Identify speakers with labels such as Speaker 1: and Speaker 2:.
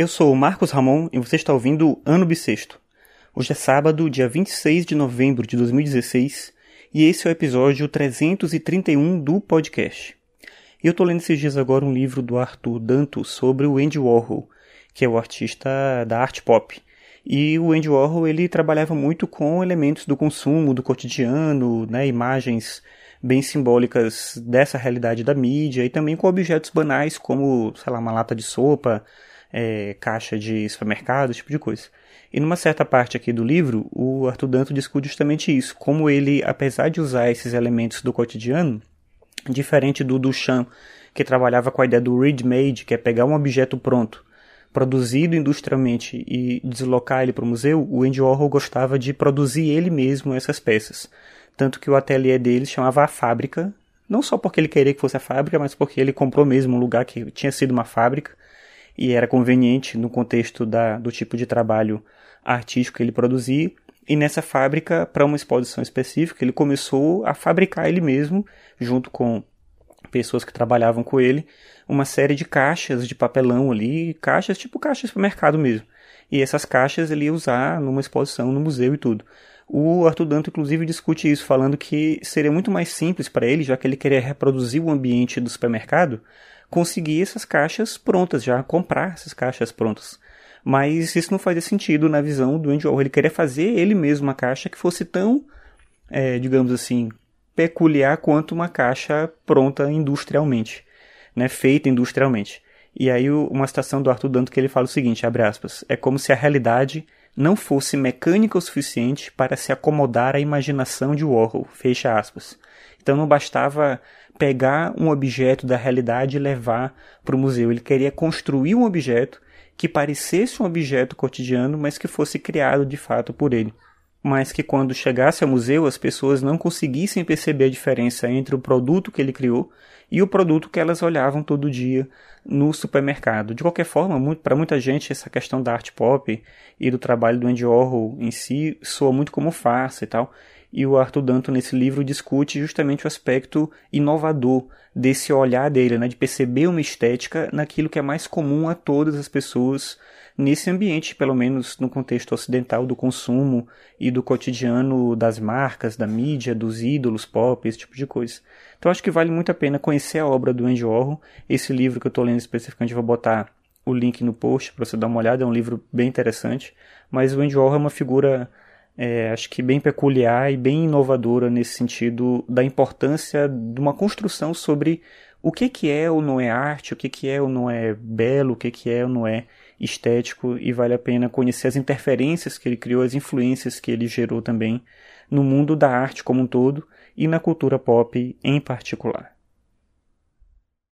Speaker 1: Eu sou o Marcos Ramon e você está ouvindo Ano Bissexto. Hoje é sábado, dia 26 de novembro de 2016, e esse é o episódio 331 do podcast. E eu estou lendo esses dias agora um livro do Arthur Danto sobre o Andy Warhol, que é o artista da arte pop. E o Andy Warhol ele trabalhava muito com elementos do consumo, do cotidiano, né, imagens bem simbólicas dessa realidade da mídia e também com objetos banais como, sei lá, uma lata de sopa, é, caixa de supermercado, esse tipo de coisa. E numa certa parte aqui do livro, o Arthur Danto discute justamente isso, como ele, apesar de usar esses elementos do cotidiano, diferente do Duchamp, que trabalhava com a ideia do ready-made, que é pegar um objeto pronto, produzido industrialmente e deslocar ele para o museu, o Andy Warhol gostava de produzir ele mesmo essas peças. Tanto que o ateliê dele chamava a fábrica, não só porque ele queria que fosse a fábrica, mas porque ele comprou mesmo um lugar que tinha sido uma fábrica e era conveniente no contexto da, do tipo de trabalho artístico que ele produzia. E nessa fábrica, para uma exposição específica, ele começou a fabricar ele mesmo, junto com pessoas que trabalhavam com ele, uma série de caixas de papelão ali, caixas tipo caixas para mercado mesmo. E essas caixas ele ia usar numa exposição no museu e tudo. O Arthur Danto, inclusive, discute isso, falando que seria muito mais simples para ele, já que ele queria reproduzir o ambiente do supermercado, conseguir essas caixas prontas já, comprar essas caixas prontas. Mas isso não fazia sentido na visão do Andy Warhol. Ele queria fazer ele mesmo uma caixa que fosse tão, é, digamos assim, peculiar quanto uma caixa pronta industrialmente, né, feita industrialmente. E aí uma citação do Arthur Danto que ele fala o seguinte, abre aspas, é como se a realidade não fosse mecânica o suficiente para se acomodar à imaginação de Warhol, fecha aspas. Então não bastava pegar um objeto da realidade e levar para o museu. Ele queria construir um objeto que parecesse um objeto cotidiano, mas que fosse criado de fato por ele. Mas que quando chegasse ao museu as pessoas não conseguissem perceber a diferença entre o produto que ele criou e o produto que elas olhavam todo dia no supermercado. De qualquer forma, para muita gente, essa questão da arte pop e do trabalho do Andy Warhol em si soa muito como farsa e tal. E o Arthur Danto, nesse livro, discute justamente o aspecto inovador desse olhar dele, né, de perceber uma estética naquilo que é mais comum a todas as pessoas nesse ambiente, pelo menos no contexto ocidental do consumo e do cotidiano das marcas, da mídia, dos ídolos pop, esse tipo de coisa. Então acho que vale muito a pena conhecer a obra do Andy Warhol. Esse livro que eu estou lendo especificamente, vou botar o link no post para você dar uma olhada, é um livro bem interessante. Mas o Andy Warhol é uma figura é, acho que bem peculiar e bem inovadora nesse sentido da importância de uma construção sobre o que, que é ou não é arte, o que, que é ou não é belo, o que, que é ou não é estético, e vale a pena conhecer as interferências que ele criou, as influências que ele gerou também no mundo da arte como um todo e na cultura pop em particular.